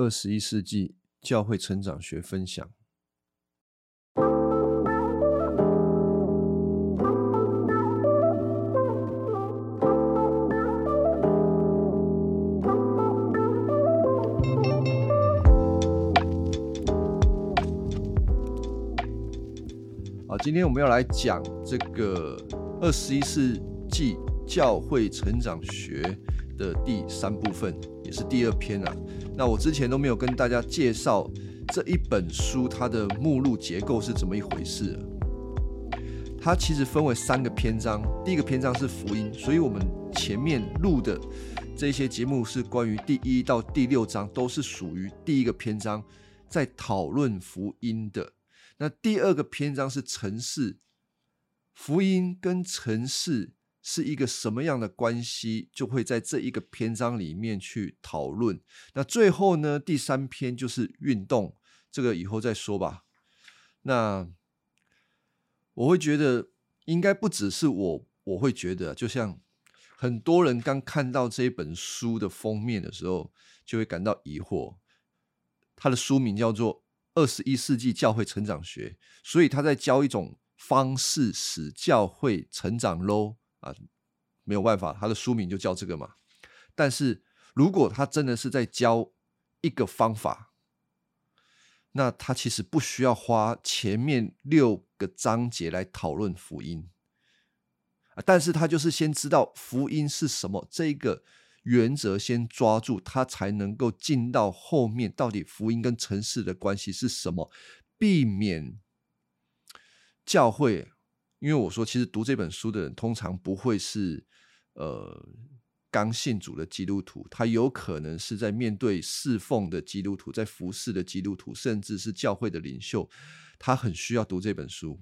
二十一世纪教会成长学分享。好，今天我们要来讲这个二十一世纪教会成长学的第三部分，也是第二篇啊。那我之前都没有跟大家介绍这一本书它的目录结构是怎么一回事。它其实分为三个篇章，第一个篇章是福音，所以我们前面录的这些节目是关于第一到第六章都是属于第一个篇章，在讨论福音的。那第二个篇章是城市，福音跟城市。是一个什么样的关系，就会在这一个篇章里面去讨论。那最后呢，第三篇就是运动，这个以后再说吧。那我会觉得，应该不只是我，我会觉得，就像很多人刚看到这一本书的封面的时候，就会感到疑惑。他的书名叫做《二十一世纪教会成长学》，所以他在教一种方式使教会成长喽。啊，没有办法，他的书名就叫这个嘛。但是如果他真的是在教一个方法，那他其实不需要花前面六个章节来讨论福音啊。但是他就是先知道福音是什么，这个原则先抓住，他才能够进到后面，到底福音跟城市的关系是什么，避免教会。因为我说，其实读这本书的人通常不会是呃刚信主的基督徒，他有可能是在面对侍奉的基督徒，在服侍的基督徒，甚至是教会的领袖，他很需要读这本书，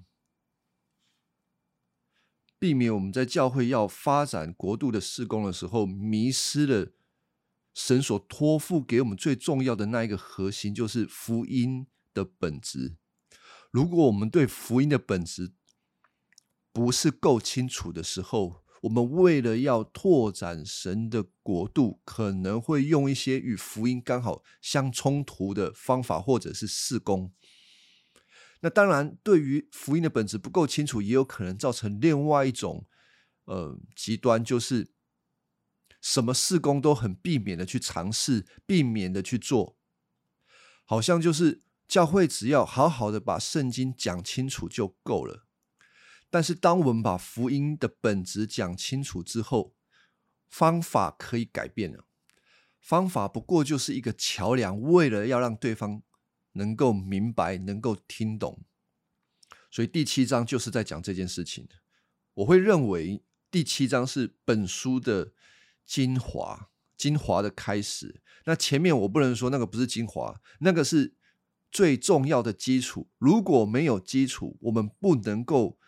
避免我们在教会要发展国度的事工的时候，迷失了神所托付给我们最重要的那一个核心，就是福音的本质。如果我们对福音的本质，不是够清楚的时候，我们为了要拓展神的国度，可能会用一些与福音刚好相冲突的方法，或者是事工。那当然，对于福音的本质不够清楚，也有可能造成另外一种呃极端，就是什么事工都很避免的去尝试，避免的去做，好像就是教会只要好好的把圣经讲清楚就够了。但是，当我们把福音的本质讲清楚之后，方法可以改变了。方法不过就是一个桥梁，为了要让对方能够明白、能够听懂。所以第七章就是在讲这件事情。我会认为第七章是本书的精华，精华的开始。那前面我不能说那个不是精华，那个是最重要的基础。如果没有基础，我们不能够。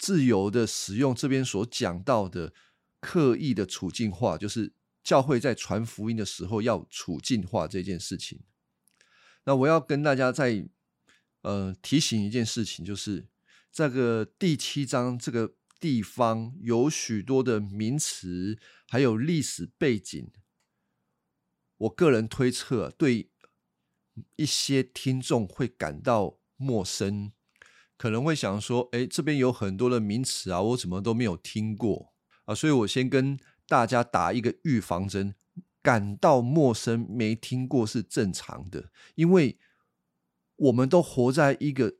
自由的使用这边所讲到的刻意的处境化，就是教会在传福音的时候要处境化这件事情。那我要跟大家再呃提醒一件事情，就是这个第七章这个地方有许多的名词，还有历史背景。我个人推测，对一些听众会感到陌生。可能会想说，哎，这边有很多的名词啊，我怎么都没有听过啊？所以我先跟大家打一个预防针，感到陌生、没听过是正常的，因为我们都活在一个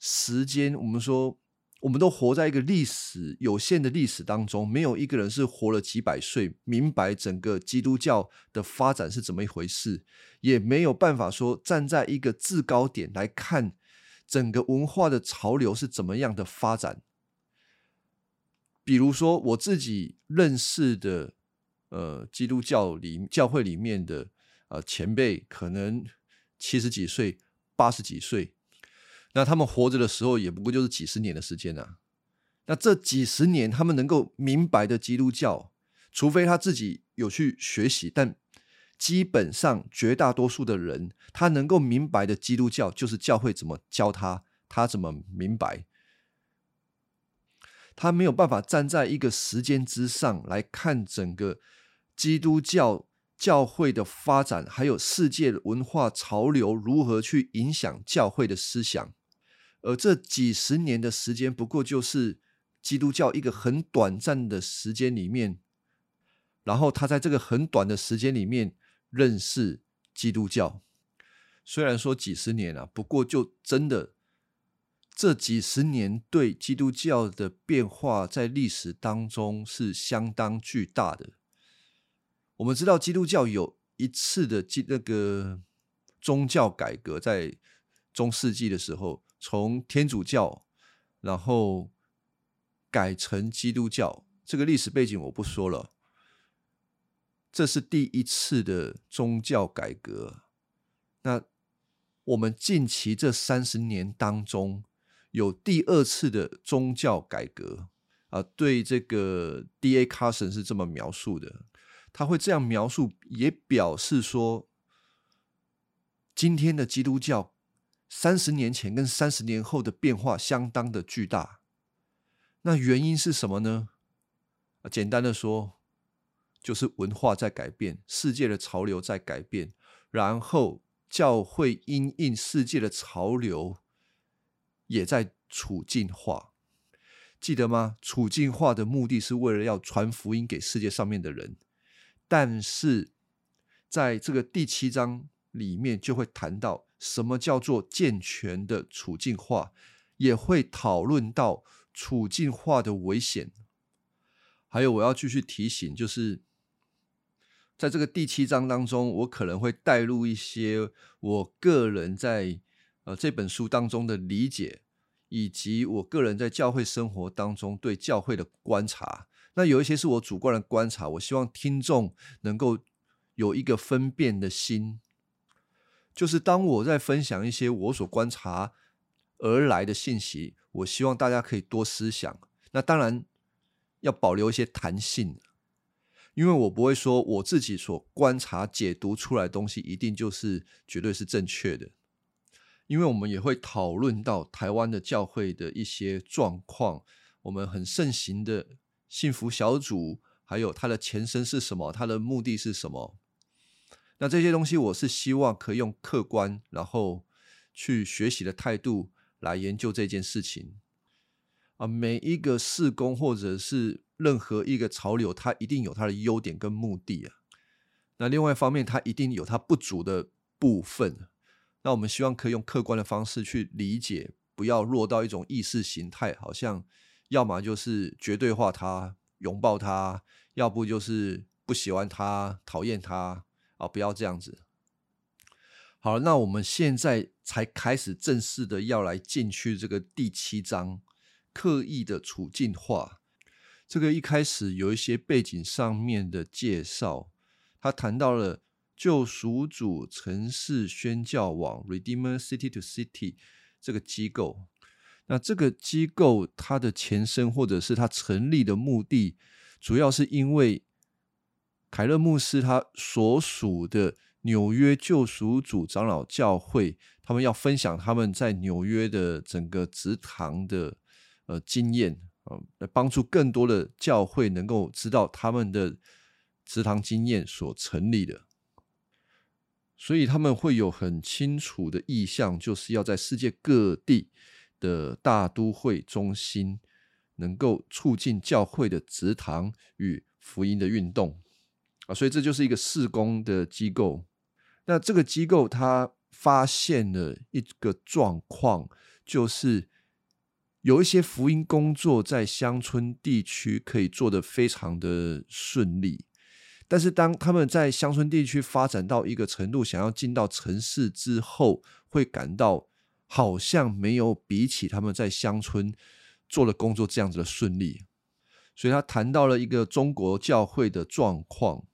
时间，我们说，我们都活在一个历史有限的历史当中，没有一个人是活了几百岁，明白整个基督教的发展是怎么一回事，也没有办法说站在一个制高点来看。整个文化的潮流是怎么样的发展？比如说，我自己认识的，呃，基督教里教会里面的呃前辈，可能七十几岁、八十几岁，那他们活着的时候，也不过就是几十年的时间啊。那这几十年，他们能够明白的基督教，除非他自己有去学习，但。基本上，绝大多数的人，他能够明白的基督教，就是教会怎么教他，他怎么明白。他没有办法站在一个时间之上来看整个基督教教会的发展，还有世界文化潮流如何去影响教会的思想。而这几十年的时间，不过就是基督教一个很短暂的时间里面，然后他在这个很短的时间里面认识基督教。虽然说几十年啊，不过就真的这几十年对基督教的变化，在历史当中是相当巨大的。我们知道基督教有一次的基那个宗教改革，在中世纪的时候，从天主教然后改成基督教，这个历史背景我不说了。这是第一次的宗教改革。那我们近期这三十年当中，有第二次的宗教改革啊。对这个 D.A. Carson 是这么描述的。他会这样描述，也表示说，今天的基督教三十年前跟三十年后的变化相当的巨大。那原因是什么呢？简单的说，就是文化在改变，世界的潮流在改变，然后教会因应世界的潮流也在处境化。记得吗？处境化的目的是为了要传福音给世界上面的人。但是，在这个第七章里面，就会谈到什么叫做健全的处境化，也会讨论到处境化的危险。还有，我要继续提醒，就是在这个第七章当中，我可能会带入一些我个人在呃这本书当中的理解，以及我个人在教会生活当中对教会的观察。那有一些是我主观的观察，我希望听众能够有一个分辨的心，就是当我在分享一些我所观察而来的信息，我希望大家可以多思想。那当然要保留一些弹性，因为我不会说我自己所观察解读出来东西一定就是绝对是正确的，因为我们也会讨论到台湾的教会的一些状况，我们很盛行的。幸福小组，还有它的前身是什么？它的目的是什么？那这些东西，我是希望可以用客观，然后去学习的态度来研究这件事情。啊，每一个事工或者是任何一个潮流，它一定有它的优点跟目的啊。那另外一方面，它一定有它不足的部分。那我们希望可以用客观的方式去理解，不要落到一种意识形态，好像。要么就是绝对化它，拥抱它；要不就是不喜欢它，讨厌它啊！不要这样子。好，那我们现在才开始正式的要来进去这个第七章，刻意的处境化。这个一开始有一些背景上面的介绍，他谈到了救赎主城市宣教网 （Redeemer City to City） 这个机构。那这个机构它的前身，或者是它成立的目的，主要是因为凯勒牧师他所属的纽约救赎主长老教会，他们要分享他们在纽约的整个职堂的呃经验啊，来帮助更多的教会能够知道他们的职堂经验所成立的，所以他们会有很清楚的意向，就是要在世界各地。的大都会中心，能够促进教会的职堂与福音的运动啊，所以这就是一个事工的机构。那这个机构它发现了一个状况，就是有一些福音工作在乡村地区可以做得非常的顺利，但是当他们在乡村地区发展到一个程度，想要进到城市之后，会感到。好像没有比起他们在乡村做的工作这样子的顺利，所以他谈到了一个中国教会的状况：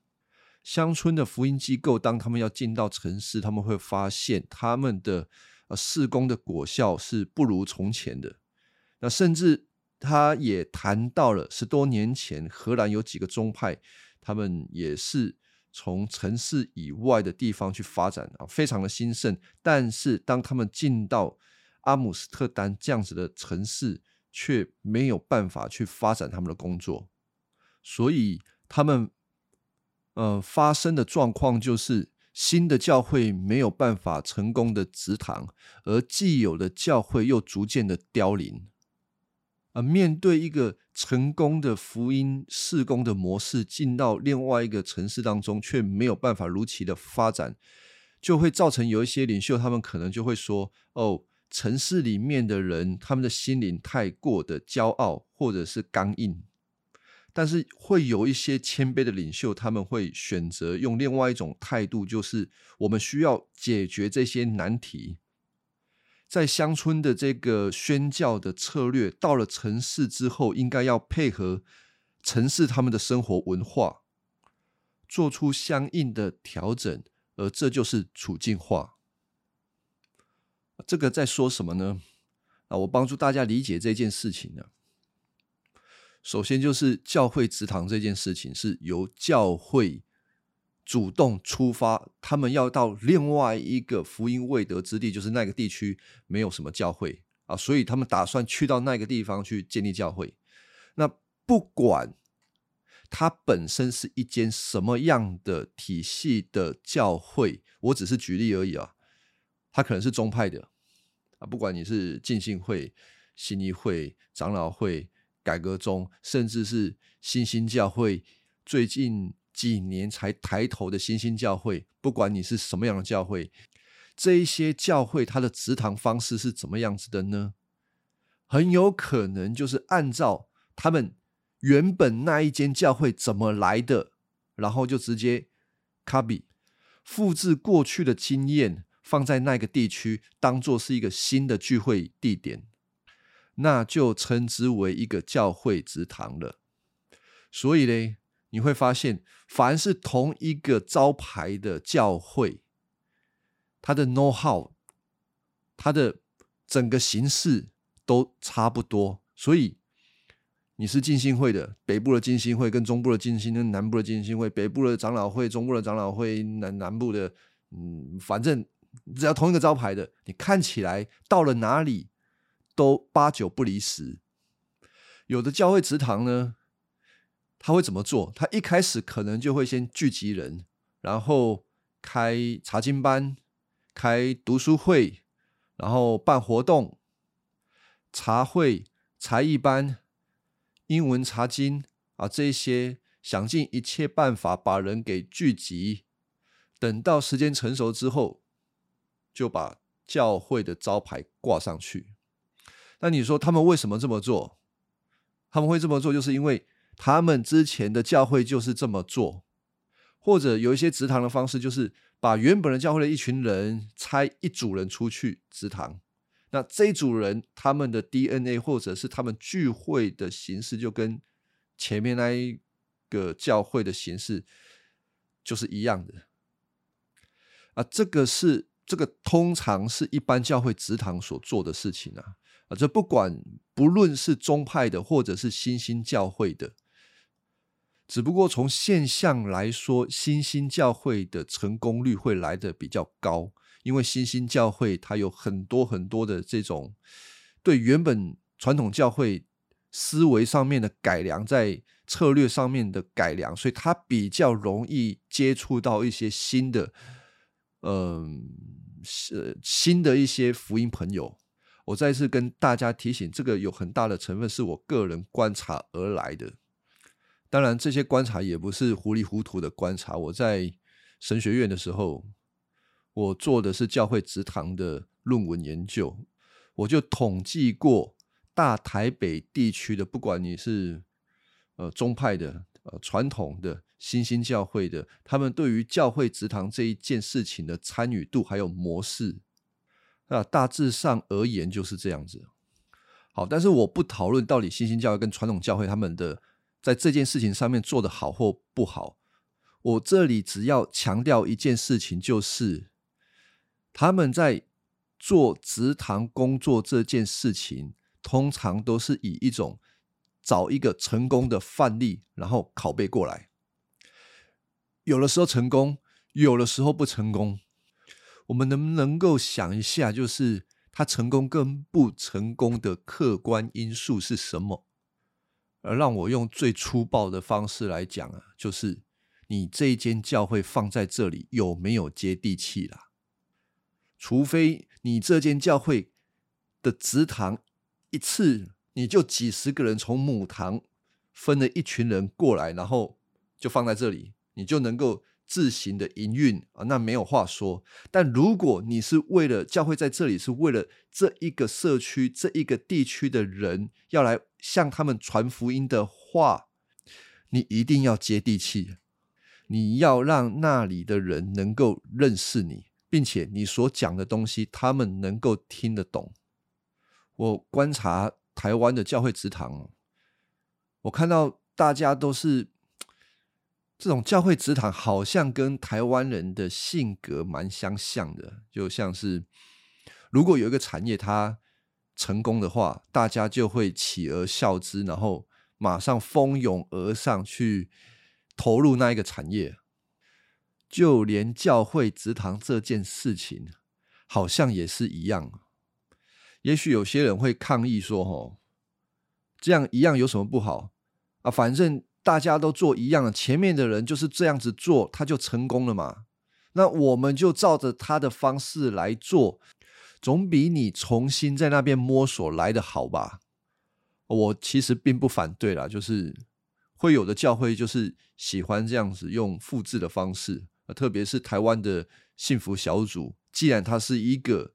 乡村的福音机构，当他们要进到城市，他们会发现他们的呃施工的果效是不如从前的。那甚至他也谈到了十多年前荷兰有几个宗派，他们也是。从城市以外的地方去发展啊，非常的兴盛。但是当他们进到阿姆斯特丹这样子的城市，却没有办法去发展他们的工作，所以他们呃发生的状况就是新的教会没有办法成功的植堂，而既有的教会又逐渐的凋零。而面对一个成功的福音事工的模式，进到另外一个城市当中，却没有办法如期的发展，就会造成有一些领袖，他们可能就会说：“哦，城市里面的人，他们的心灵太过的骄傲，或者是刚硬。”但是会有一些谦卑的领袖，他们会选择用另外一种态度，就是我们需要解决这些难题。在乡村的这个宣教的策略，到了城市之后，应该要配合城市他们的生活文化，做出相应的调整，而这就是处境化。这个在说什么呢？啊，我帮助大家理解这件事情呢。首先就是教会祠堂这件事情是由教会。主动出发，他们要到另外一个福音未得之地，就是那个地区没有什么教会啊，所以他们打算去到那个地方去建立教会。那不管它本身是一间什么样的体系的教会，我只是举例而已啊。它可能是宗派的啊，不管你是浸信会、新义会、长老会、改革宗，甚至是新兴教会，最近。几年才抬头的新兴教会，不管你是什么样的教会，这一些教会它的职堂方式是怎么样子的呢？很有可能就是按照他们原本那一间教会怎么来的，然后就直接 copy 复制过去的经验，放在那个地区，当做是一个新的聚会地点，那就称之为一个教会职堂了。所以嘞。你会发现，凡是同一个招牌的教会，它的 know how，它的整个形式都差不多。所以你是浸信会的，北部的浸信会跟中部的浸信跟南部的浸信会，北部的长老会、中部的长老会、南南部的，嗯，反正只要同一个招牌的，你看起来到了哪里都八九不离十。有的教会祠堂呢。他会怎么做？他一开始可能就会先聚集人，然后开查经班、开读书会，然后办活动、茶会、才艺班、英文查经啊，这些想尽一切办法把人给聚集。等到时间成熟之后，就把教会的招牌挂上去。那你说他们为什么这么做？他们会这么做，就是因为。他们之前的教会就是这么做，或者有一些职堂的方式，就是把原本的教会的一群人拆一组人出去职堂。那这一组人他们的 DNA 或者是他们聚会的形式，就跟前面那一个教会的形式就是一样的。啊，这个是这个通常是一般教会植堂所做的事情啊。啊，这不管不论是宗派的或者是新兴教会的。只不过从现象来说，新兴教会的成功率会来的比较高，因为新兴教会它有很多很多的这种对原本传统教会思维上面的改良，在策略上面的改良，所以它比较容易接触到一些新的，嗯，是新的一些福音朋友。我再次跟大家提醒，这个有很大的成分是我个人观察而来的。当然，这些观察也不是糊里糊涂的观察。我在神学院的时候，我做的是教会职堂的论文研究，我就统计过大台北地区的，不管你是呃宗派的、呃传统的、新兴教会的，他们对于教会职堂这一件事情的参与度还有模式，那大致上而言就是这样子。好，但是我不讨论到底新兴教会跟传统教会他们的。在这件事情上面做的好或不好，我这里只要强调一件事情，就是他们在做职堂工作这件事情，通常都是以一种找一个成功的范例，然后拷贝过来。有的时候成功，有的时候不成功。我们能不能够想一下，就是他成功跟不成功的客观因素是什么？而让我用最粗暴的方式来讲啊，就是你这一间教会放在这里有没有接地气啦。除非你这间教会的祠堂一次你就几十个人从母堂分了一群人过来，然后就放在这里，你就能够。自行的营运啊，那没有话说。但如果你是为了教会在这里，是为了这一个社区、这一个地区的人要来向他们传福音的话，你一定要接地气。你要让那里的人能够认识你，并且你所讲的东西他们能够听得懂。我观察台湾的教会祠堂，我看到大家都是。这种教会祠堂好像跟台湾人的性格蛮相像的，就像是如果有一个产业它成功的话，大家就会起而效之，然后马上蜂拥而上去投入那一个产业。就连教会祠堂这件事情，好像也是一样。也许有些人会抗议说：“哦，这样一样有什么不好啊？反正。”大家都做一样，前面的人就是这样子做，他就成功了嘛。那我们就照着他的方式来做，总比你重新在那边摸索来的好吧？我其实并不反对啦，就是会有的教会就是喜欢这样子用复制的方式，特别是台湾的幸福小组，既然它是一个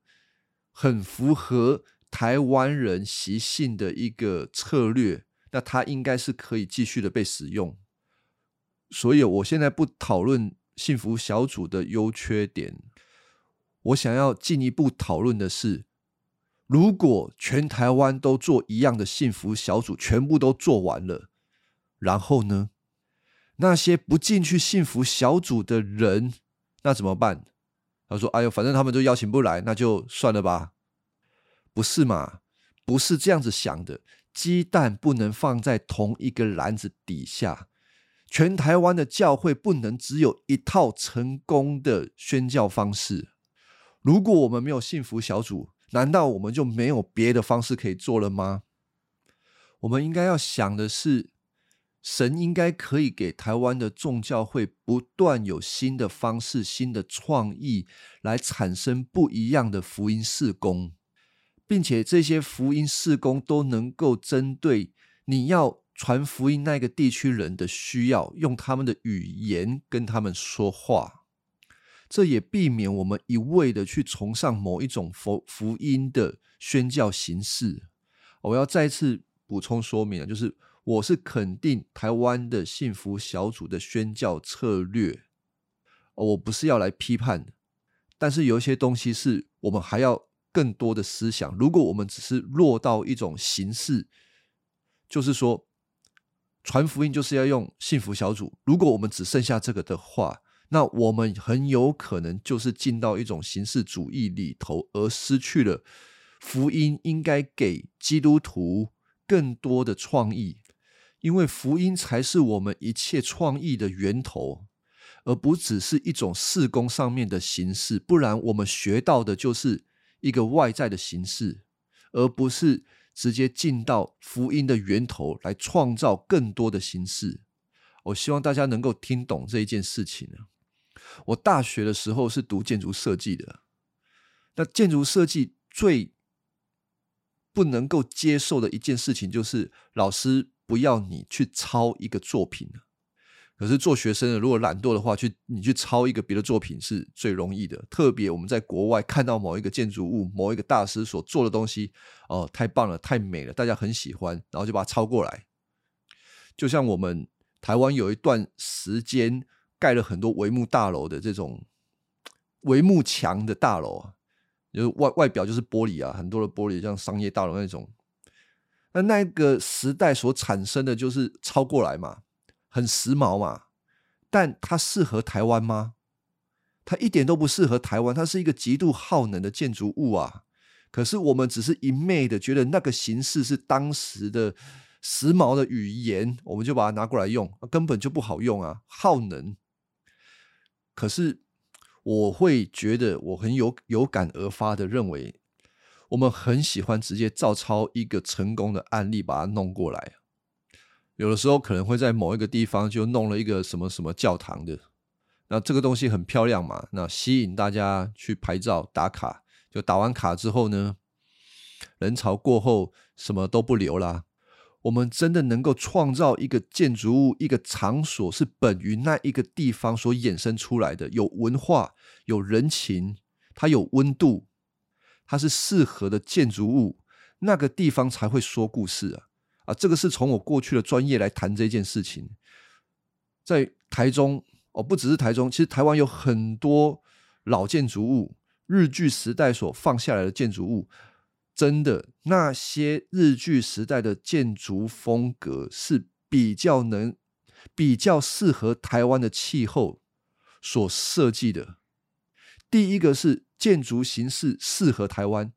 很符合台湾人习性的一个策略。那它应该是可以继续的被使用，所以我现在不讨论幸福小组的优缺点，我想要进一步讨论的是，如果全台湾都做一样的幸福小组，全部都做完了，然后呢，那些不进去幸福小组的人，那怎么办？他说：“哎呦，反正他们都邀请不来，那就算了吧。”不是嘛？不是这样子想的。鸡蛋不能放在同一个篮子底下，全台湾的教会不能只有一套成功的宣教方式。如果我们没有幸福小组，难道我们就没有别的方式可以做了吗？我们应该要想的是，神应该可以给台湾的众教会不断有新的方式、新的创意，来产生不一样的福音事工。并且这些福音事工都能够针对你要传福音那个地区人的需要，用他们的语言跟他们说话。这也避免我们一味的去崇尚某一种福福音的宣教形式。我要再次补充说明啊，就是我是肯定台湾的幸福小组的宣教策略，我不是要来批判，但是有一些东西是我们还要。更多的思想，如果我们只是落到一种形式，就是说传福音就是要用幸福小组。如果我们只剩下这个的话，那我们很有可能就是进到一种形式主义里头，而失去了福音应该给基督徒更多的创意，因为福音才是我们一切创意的源头，而不只是一种事工上面的形式。不然我们学到的就是。一个外在的形式，而不是直接进到福音的源头来创造更多的形式。我希望大家能够听懂这一件事情。我大学的时候是读建筑设计的，那建筑设计最不能够接受的一件事情就是老师不要你去抄一个作品可是做学生的，如果懒惰的话，去你去抄一个别的作品是最容易的。特别我们在国外看到某一个建筑物、某一个大师所做的东西，哦，太棒了，太美了，大家很喜欢，然后就把它抄过来。就像我们台湾有一段时间盖了很多帷幕大楼的这种帷幕墙的大楼啊，就是外外表就是玻璃啊，很多的玻璃，像商业大楼那种。那那个时代所产生的就是抄过来嘛。很时髦嘛，但它适合台湾吗？它一点都不适合台湾，它是一个极度耗能的建筑物啊。可是我们只是一昧的觉得那个形式是当时的时髦的语言，我们就把它拿过来用，根本就不好用啊，耗能。可是我会觉得我很有有感而发的认为，我们很喜欢直接照抄一个成功的案例，把它弄过来。有的时候可能会在某一个地方就弄了一个什么什么教堂的，那这个东西很漂亮嘛，那吸引大家去拍照打卡。就打完卡之后呢，人潮过后什么都不留啦。我们真的能够创造一个建筑物、一个场所，是本于那一个地方所衍生出来的，有文化、有人情，它有温度，它是适合的建筑物，那个地方才会说故事啊！啊，这个是从我过去的专业来谈这件事情。在台中哦，不只是台中，其实台湾有很多老建筑物，日据时代所放下来的建筑物。真的，那些日据时代的建筑风格是比较能、比较适合台湾的气候所设计的。第一个是建筑形式适合台湾，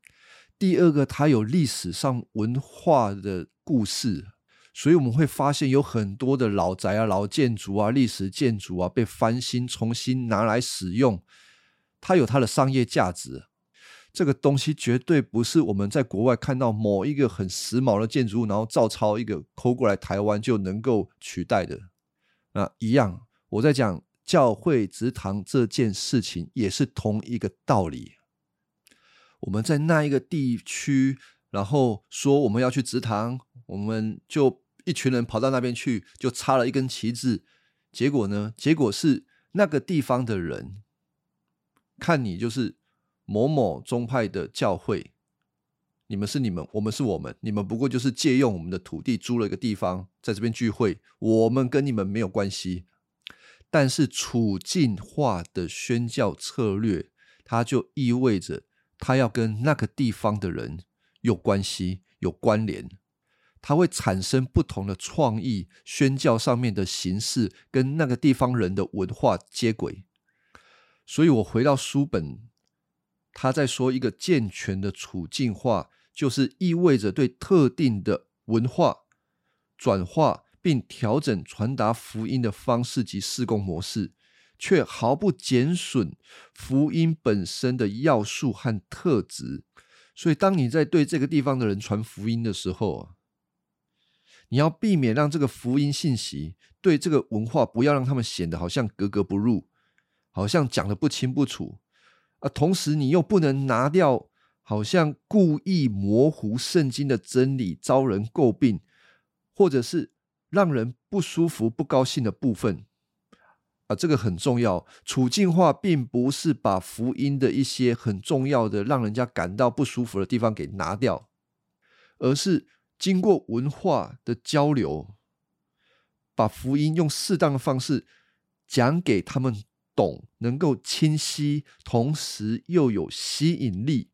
第二个它有历史上文化的故事，所以我们会发现有很多的老宅啊、老建筑啊、历史建筑啊被翻新、重新拿来使用，它有它的商业价值。这个东西绝对不是我们在国外看到某一个很时髦的建筑物，然后照抄一个抠过来台湾就能够取代的。那一样，我在讲教会祠堂这件事情也是同一个道理。我们在那一个地区，然后说我们要去祠堂，我们就一群人跑到那边去，就插了一根旗帜。结果呢？结果是那个地方的人看你就是。某某宗派的教会，你们是你们，我们是我们，你们不过就是借用我们的土地租了一个地方，在这边聚会，我们跟你们没有关系。但是处境化的宣教策略，它就意味着它要跟那个地方的人有关系、有关联，它会产生不同的创意，宣教上面的形式跟那个地方人的文化接轨。所以我回到书本。他在说一个健全的处境化，就是意味着对特定的文化转化并调整传达福音的方式及施工模式，却毫不减损福音本身的要素和特质。所以，当你在对这个地方的人传福音的时候，你要避免让这个福音信息对这个文化不要让他们显得好像格格不入，好像讲的不清不楚。啊，同时你又不能拿掉，好像故意模糊圣经的真理，招人诟病，或者是让人不舒服、不高兴的部分。啊，这个很重要。处境化并不是把福音的一些很重要的、让人家感到不舒服的地方给拿掉，而是经过文化的交流，把福音用适当的方式讲给他们。懂能够清晰，同时又有吸引力，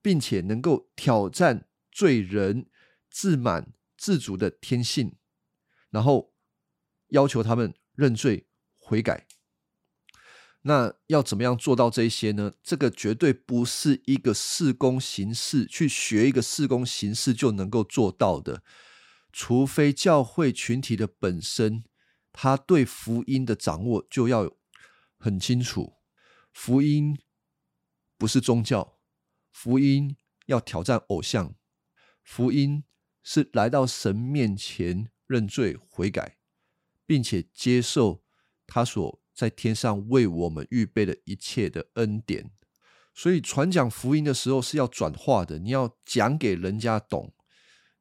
并且能够挑战罪人自满自主的天性，然后要求他们认罪悔改。那要怎么样做到这些呢？这个绝对不是一个事工形式，去学一个事工形式就能够做到的。除非教会群体的本身，他对福音的掌握就要有。很清楚，福音不是宗教，福音要挑战偶像，福音是来到神面前认罪悔改，并且接受他所在天上为我们预备的一切的恩典。所以传讲福音的时候是要转化的，你要讲给人家懂。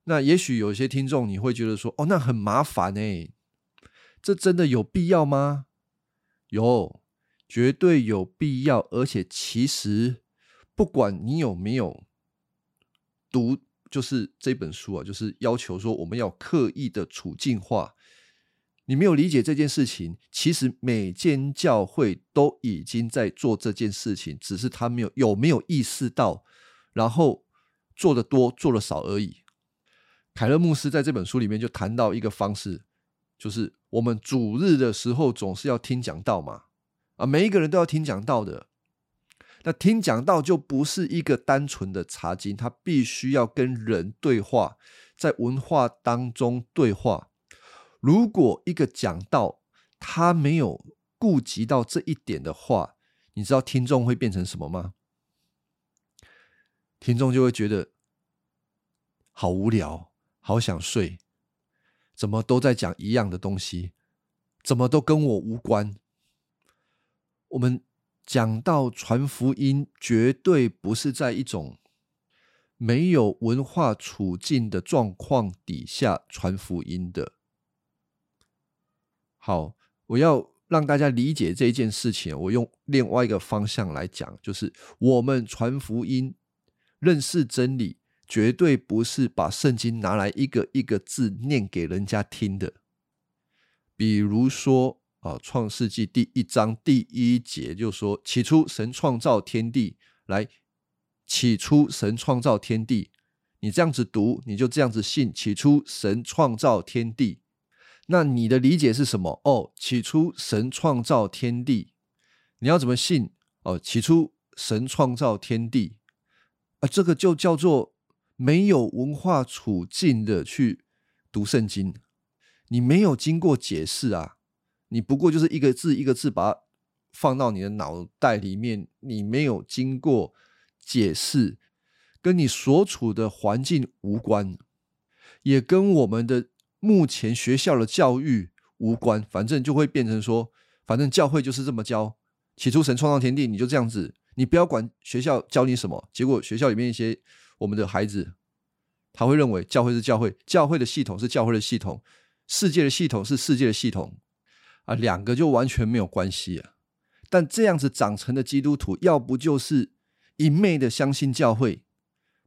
那也许有些听众你会觉得说：“哦，那很麻烦哎，这真的有必要吗？”有。绝对有必要，而且其实不管你有没有读，就是这本书啊，就是要求说我们要刻意的处境化。你没有理解这件事情，其实每间教会都已经在做这件事情，只是他没有有没有意识到，然后做的多做的少而已。凯勒牧师在这本书里面就谈到一个方式，就是我们主日的时候总是要听讲道嘛。啊，每一个人都要听讲道的。那听讲道就不是一个单纯的查经，他必须要跟人对话，在文化当中对话。如果一个讲道他没有顾及到这一点的话，你知道听众会变成什么吗？听众就会觉得好无聊，好想睡。怎么都在讲一样的东西，怎么都跟我无关。我们讲到传福音，绝对不是在一种没有文化处境的状况底下传福音的。好，我要让大家理解这一件事情，我用另外一个方向来讲，就是我们传福音、认识真理。绝对不是把圣经拿来一个一个字念给人家听的。比如说啊，《创世纪》第一章第一节就说：“起初神创造天地。”来，起初神创造天地。你这样子读，你就这样子信。起初神创造天地，那你的理解是什么？哦，起初神创造天地，你要怎么信？哦，起初神创造天地啊，这个就叫做。没有文化处境的去读圣经，你没有经过解释啊，你不过就是一个字一个字把它放到你的脑袋里面，你没有经过解释，跟你所处的环境无关，也跟我们的目前学校的教育无关，反正就会变成说，反正教会就是这么教，起初神创造天地，你就这样子，你不要管学校教你什么，结果学校里面一些。我们的孩子，他会认为教会是教会，教会的系统是教会的系统，世界的系统是世界的系统，啊，两个就完全没有关系啊。但这样子长成的基督徒，要不就是一昧的相信教会，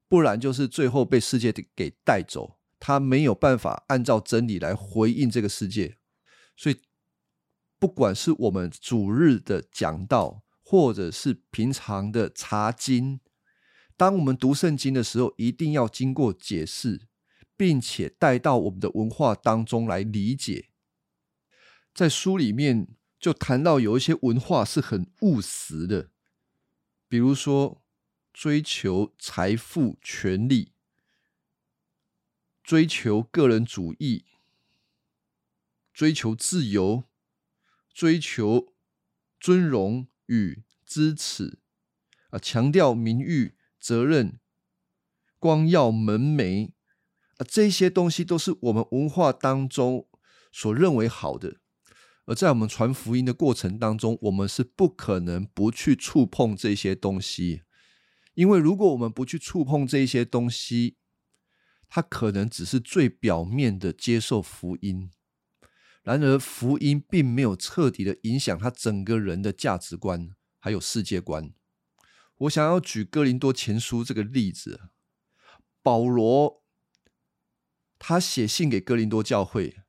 不然就是最后被世界给带走，他没有办法按照真理来回应这个世界。所以，不管是我们主日的讲道，或者是平常的查经。当我们读圣经的时候，一定要经过解释，并且带到我们的文化当中来理解。在书里面就谈到有一些文化是很务实的，比如说追求财富、权力，追求个人主义，追求自由，追求尊荣与支持，啊，强调名誉。责任、光耀门楣啊，这些东西都是我们文化当中所认为好的。在我们传福音的过程当中，我们是不可能不去触碰这些东西，因为如果我们不去触碰这些东西，它可能只是最表面的接受福音，然而福音并没有彻底的影响他整个人的价值观还有世界观。我想要举哥林多前书这个例子，保罗他写信给哥林多教会，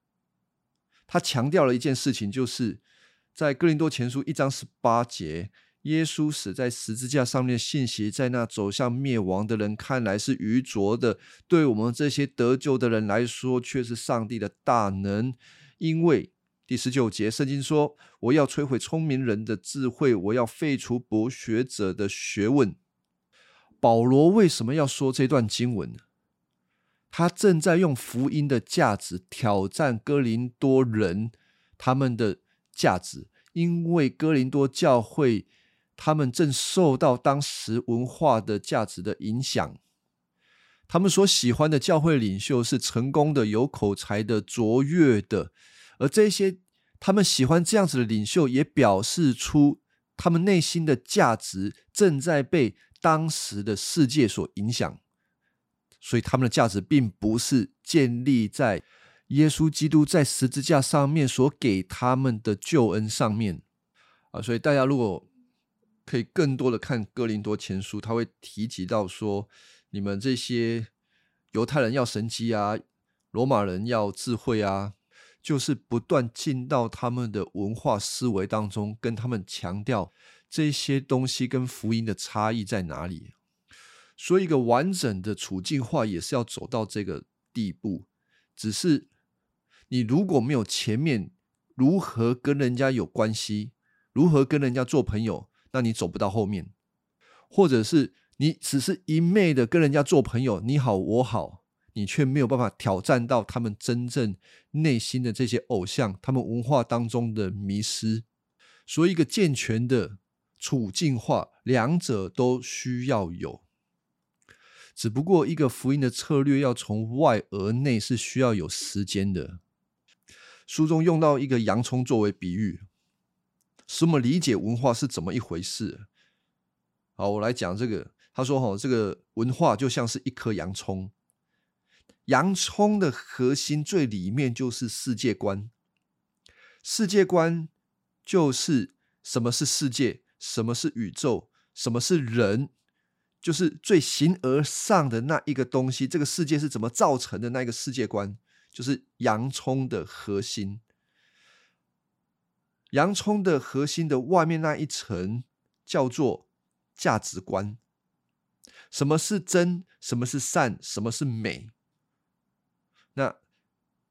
他强调了一件事情，就是在哥林多前书一章十八节，耶稣死在十字架上面的信息，在那走向灭亡的人看来是愚拙的，对我们这些得救的人来说，却是上帝的大能，因为。第十九节，圣经说：“我要摧毁聪明人的智慧，我要废除博学者的学问。”保罗为什么要说这段经文呢？他正在用福音的价值挑战哥林多人他们的价值，因为哥林多教会他们正受到当时文化的价值的影响，他们所喜欢的教会领袖是成功的、有口才的、卓越的，而这些。他们喜欢这样子的领袖，也表示出他们内心的价值正在被当时的世界所影响，所以他们的价值并不是建立在耶稣基督在十字架上面所给他们的救恩上面啊。所以大家如果可以更多的看哥林多前书，他会提及到说，你们这些犹太人要神机啊，罗马人要智慧啊。就是不断进到他们的文化思维当中，跟他们强调这些东西跟福音的差异在哪里。所以，一个完整的处境化也是要走到这个地步。只是你如果没有前面如何跟人家有关系，如何跟人家做朋友，那你走不到后面。或者是你只是一昧的跟人家做朋友，你好我好。你却没有办法挑战到他们真正内心的这些偶像，他们文化当中的迷失。所以，一个健全的处境化，两者都需要有。只不过，一个福音的策略要从外而内是需要有时间的。书中用到一个洋葱作为比喻，使我们理解文化是怎么一回事。好，我来讲这个。他说：“哈，这个文化就像是一颗洋葱，洋葱的核心最里面就是世界观。世界观就是什么是世界，什么是宇宙，什么是人，就是最形而上的那一个东西。这个世界是怎么造成的？那个世界观就是洋葱的核心。洋葱的核心的外面那一层叫做价值观。”什么是真？什么是善？什么是美？那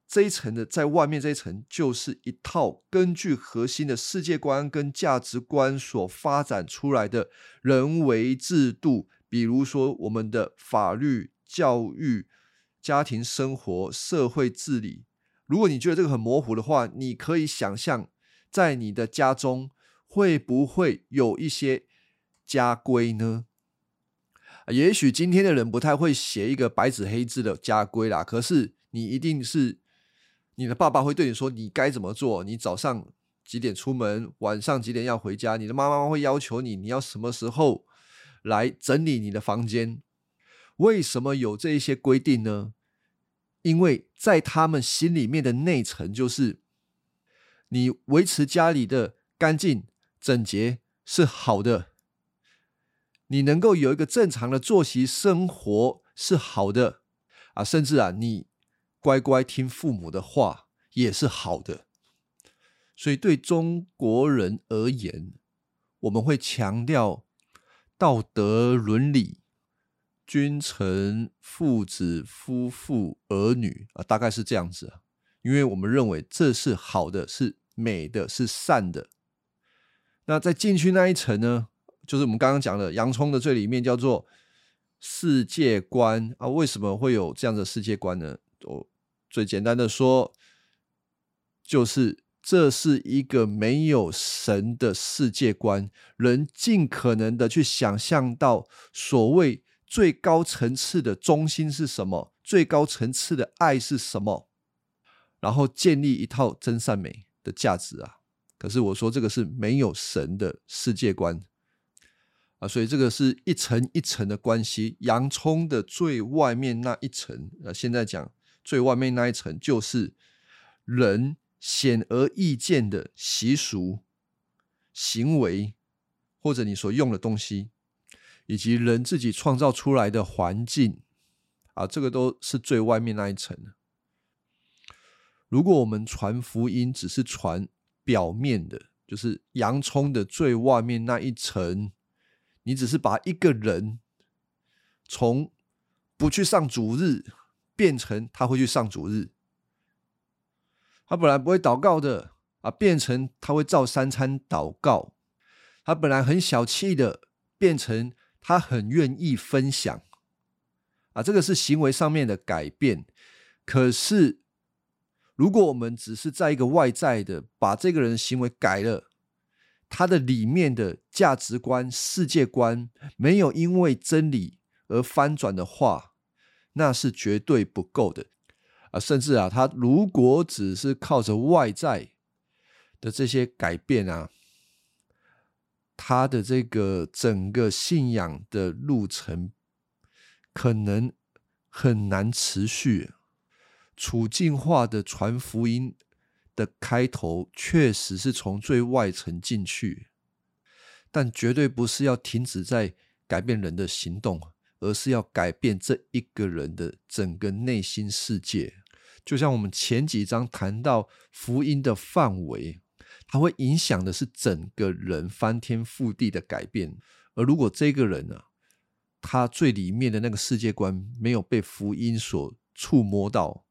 这一层的在外面这一层，就是一套根据核心的世界观跟价值观所发展出来的人为制度，比如说我们的法律、教育、家庭生活、社会治理。如果你觉得这个很模糊的话，你可以想象，在你的家中会不会有一些家规呢？也许今天的人不太会写一个白纸黑字的家规啦，可是你一定是你的爸爸会对你说你该怎么做，你早上几点出门，晚上几点要回家，你的妈妈会要求你你要什么时候来整理你的房间。为什么有这一些规定呢？因为在他们心里面的内层，就是你维持家里的干净整洁是好的。你能够有一个正常的作息生活是好的啊，甚至啊，你乖乖听父母的话也是好的。所以对中国人而言，我们会强调道德伦理、君臣、父子、夫妇、儿女啊，大概是这样子啊。因为我们认为这是好的，是美的，是善的。那在进去那一层呢？就是我们刚刚讲的洋葱的最里面叫做世界观啊，为什么会有这样的世界观呢？我最简单的说，就是这是一个没有神的世界观，人尽可能的去想象到所谓最高层次的中心是什么，最高层次的爱是什么，然后建立一套真善美的价值啊。可是我说这个是没有神的世界观。啊，所以这个是一层一层的关系。洋葱的最外面那一层，呃，现在讲最外面那一层，就是人显而易见的习俗、行为，或者你所用的东西，以及人自己创造出来的环境，啊，这个都是最外面那一层。如果我们传福音只是传表面的，就是洋葱的最外面那一层。你只是把一个人从不去上主日变成他会去上主日，他本来不会祷告的啊，变成他会照三餐祷告；他本来很小气的，变成他很愿意分享啊。这个是行为上面的改变。可是，如果我们只是在一个外在的把这个人的行为改了，他的里面的价值观、世界观没有因为真理而翻转的话，那是绝对不够的啊！甚至啊，他如果只是靠着外在的这些改变啊，他的这个整个信仰的路程可能很难持续。处境化的传福音。的开头确实是从最外层进去，但绝对不是要停止在改变人的行动，而是要改变这一个人的整个内心世界。就像我们前几章谈到福音的范围，它会影响的是整个人翻天覆地的改变。而如果这个人呢，他最里面的那个世界观没有被福音所触摸到、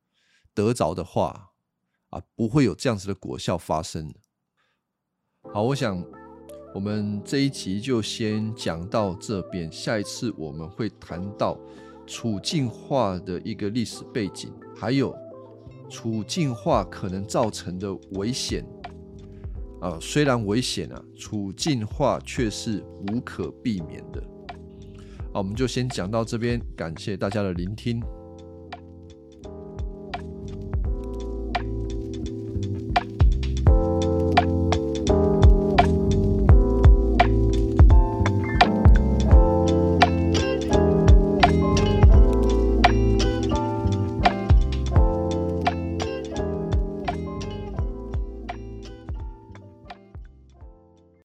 得着的话，啊，不会有这样子的果效发生。好，我想我们这一集就先讲到这边，下一次我们会谈到处境化的一个历史背景，还有处境化可能造成的危险。啊，虽然危险啊，处境化却是无可避免的。好，我们就先讲到这边，感谢大家的聆听。